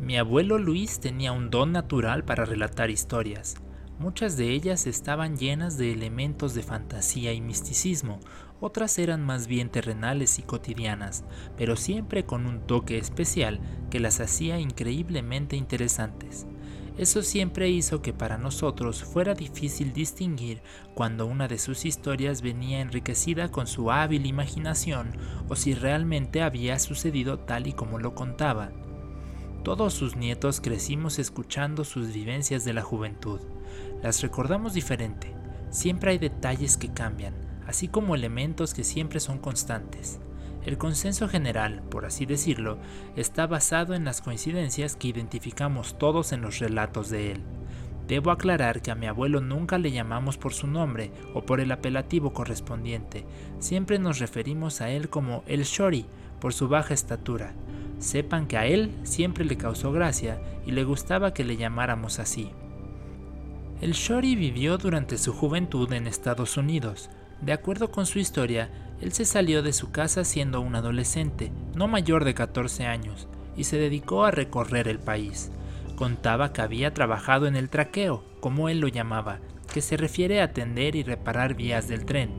Mi abuelo Luis tenía un don natural para relatar historias. Muchas de ellas estaban llenas de elementos de fantasía y misticismo, otras eran más bien terrenales y cotidianas, pero siempre con un toque especial que las hacía increíblemente interesantes. Eso siempre hizo que para nosotros fuera difícil distinguir cuando una de sus historias venía enriquecida con su hábil imaginación o si realmente había sucedido tal y como lo contaba. Todos sus nietos crecimos escuchando sus vivencias de la juventud. Las recordamos diferente. Siempre hay detalles que cambian, así como elementos que siempre son constantes. El consenso general, por así decirlo, está basado en las coincidencias que identificamos todos en los relatos de él. Debo aclarar que a mi abuelo nunca le llamamos por su nombre o por el apelativo correspondiente, siempre nos referimos a él como el Shori por su baja estatura, Sepan que a él siempre le causó gracia y le gustaba que le llamáramos así. El Shori vivió durante su juventud en Estados Unidos. De acuerdo con su historia, él se salió de su casa siendo un adolescente, no mayor de 14 años, y se dedicó a recorrer el país. Contaba que había trabajado en el traqueo, como él lo llamaba, que se refiere a atender y reparar vías del tren.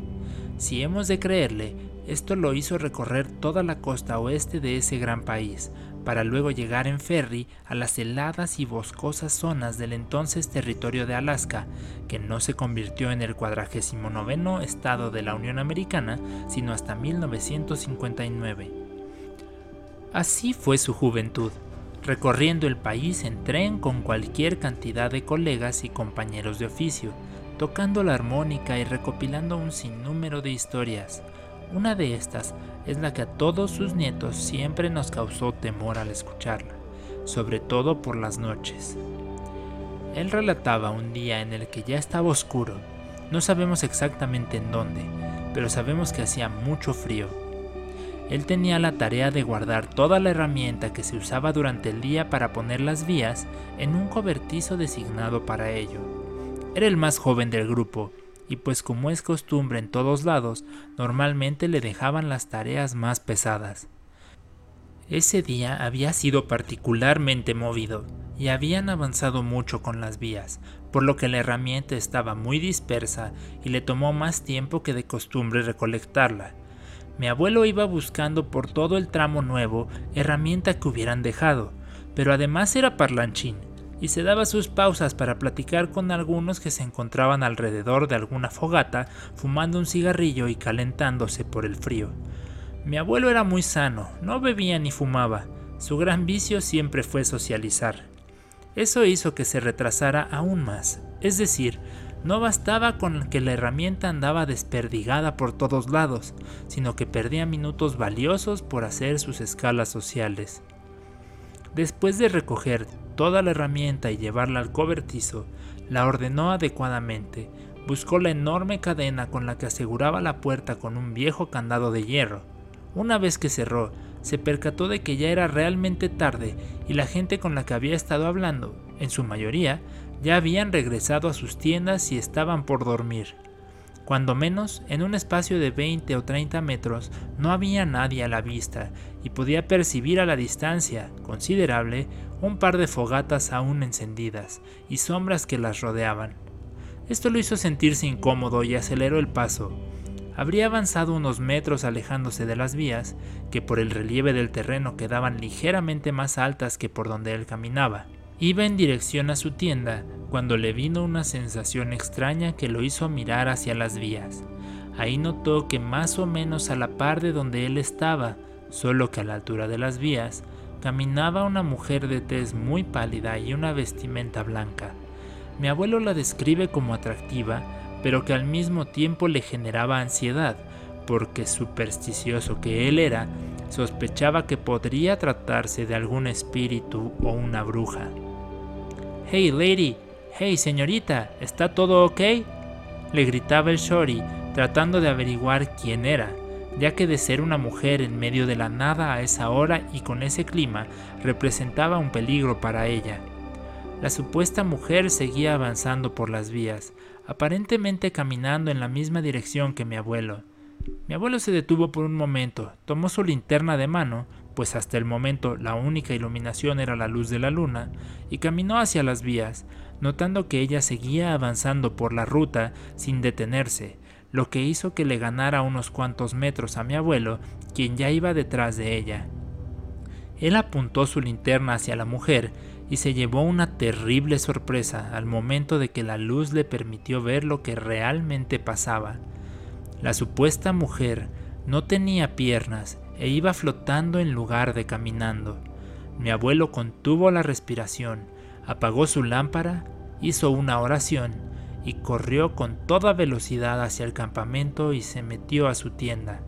Si hemos de creerle, esto lo hizo recorrer toda la costa oeste de ese gran país, para luego llegar en ferry a las heladas y boscosas zonas del entonces territorio de Alaska, que no se convirtió en el 49 estado de la Unión Americana sino hasta 1959. Así fue su juventud, recorriendo el país en tren con cualquier cantidad de colegas y compañeros de oficio, tocando la armónica y recopilando un sinnúmero de historias, una de estas es la que a todos sus nietos siempre nos causó temor al escucharla, sobre todo por las noches. Él relataba un día en el que ya estaba oscuro, no sabemos exactamente en dónde, pero sabemos que hacía mucho frío. Él tenía la tarea de guardar toda la herramienta que se usaba durante el día para poner las vías en un cobertizo designado para ello. Era el más joven del grupo y pues como es costumbre en todos lados, normalmente le dejaban las tareas más pesadas. Ese día había sido particularmente movido y habían avanzado mucho con las vías, por lo que la herramienta estaba muy dispersa y le tomó más tiempo que de costumbre recolectarla. Mi abuelo iba buscando por todo el tramo nuevo herramienta que hubieran dejado, pero además era parlanchín, y se daba sus pausas para platicar con algunos que se encontraban alrededor de alguna fogata fumando un cigarrillo y calentándose por el frío. Mi abuelo era muy sano, no bebía ni fumaba, su gran vicio siempre fue socializar. Eso hizo que se retrasara aún más, es decir, no bastaba con que la herramienta andaba desperdigada por todos lados, sino que perdía minutos valiosos por hacer sus escalas sociales. Después de recoger toda la herramienta y llevarla al cobertizo, la ordenó adecuadamente, buscó la enorme cadena con la que aseguraba la puerta con un viejo candado de hierro. Una vez que cerró, se percató de que ya era realmente tarde y la gente con la que había estado hablando, en su mayoría, ya habían regresado a sus tiendas y estaban por dormir. Cuando menos, en un espacio de 20 o 30 metros no había nadie a la vista y podía percibir a la distancia considerable un par de fogatas aún encendidas y sombras que las rodeaban. Esto lo hizo sentirse incómodo y aceleró el paso. Habría avanzado unos metros alejándose de las vías, que por el relieve del terreno quedaban ligeramente más altas que por donde él caminaba. Iba en dirección a su tienda cuando le vino una sensación extraña que lo hizo mirar hacia las vías. Ahí notó que más o menos a la par de donde él estaba, solo que a la altura de las vías, caminaba una mujer de tez muy pálida y una vestimenta blanca. Mi abuelo la describe como atractiva, pero que al mismo tiempo le generaba ansiedad, porque supersticioso que él era, sospechaba que podría tratarse de algún espíritu o una bruja. Hey lady, hey señorita, ¿está todo ok? Le gritaba el Shori, tratando de averiguar quién era, ya que de ser una mujer en medio de la nada a esa hora y con ese clima representaba un peligro para ella. La supuesta mujer seguía avanzando por las vías, aparentemente caminando en la misma dirección que mi abuelo. Mi abuelo se detuvo por un momento, tomó su linterna de mano, pues hasta el momento la única iluminación era la luz de la luna, y caminó hacia las vías, notando que ella seguía avanzando por la ruta sin detenerse, lo que hizo que le ganara unos cuantos metros a mi abuelo, quien ya iba detrás de ella. Él apuntó su linterna hacia la mujer y se llevó una terrible sorpresa al momento de que la luz le permitió ver lo que realmente pasaba. La supuesta mujer no tenía piernas e iba flotando en lugar de caminando. Mi abuelo contuvo la respiración, apagó su lámpara, hizo una oración y corrió con toda velocidad hacia el campamento y se metió a su tienda.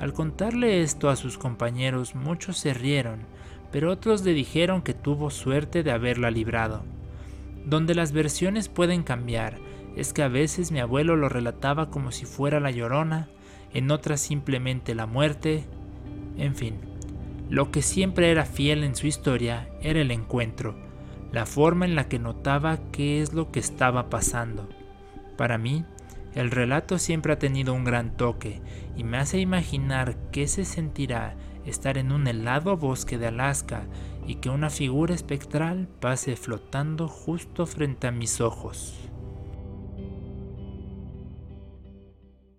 Al contarle esto a sus compañeros muchos se rieron, pero otros le dijeron que tuvo suerte de haberla librado. Donde las versiones pueden cambiar es que a veces mi abuelo lo relataba como si fuera la llorona, en otras simplemente la muerte, en fin. Lo que siempre era fiel en su historia era el encuentro, la forma en la que notaba qué es lo que estaba pasando. Para mí, el relato siempre ha tenido un gran toque y me hace imaginar qué se sentirá estar en un helado bosque de Alaska y que una figura espectral pase flotando justo frente a mis ojos.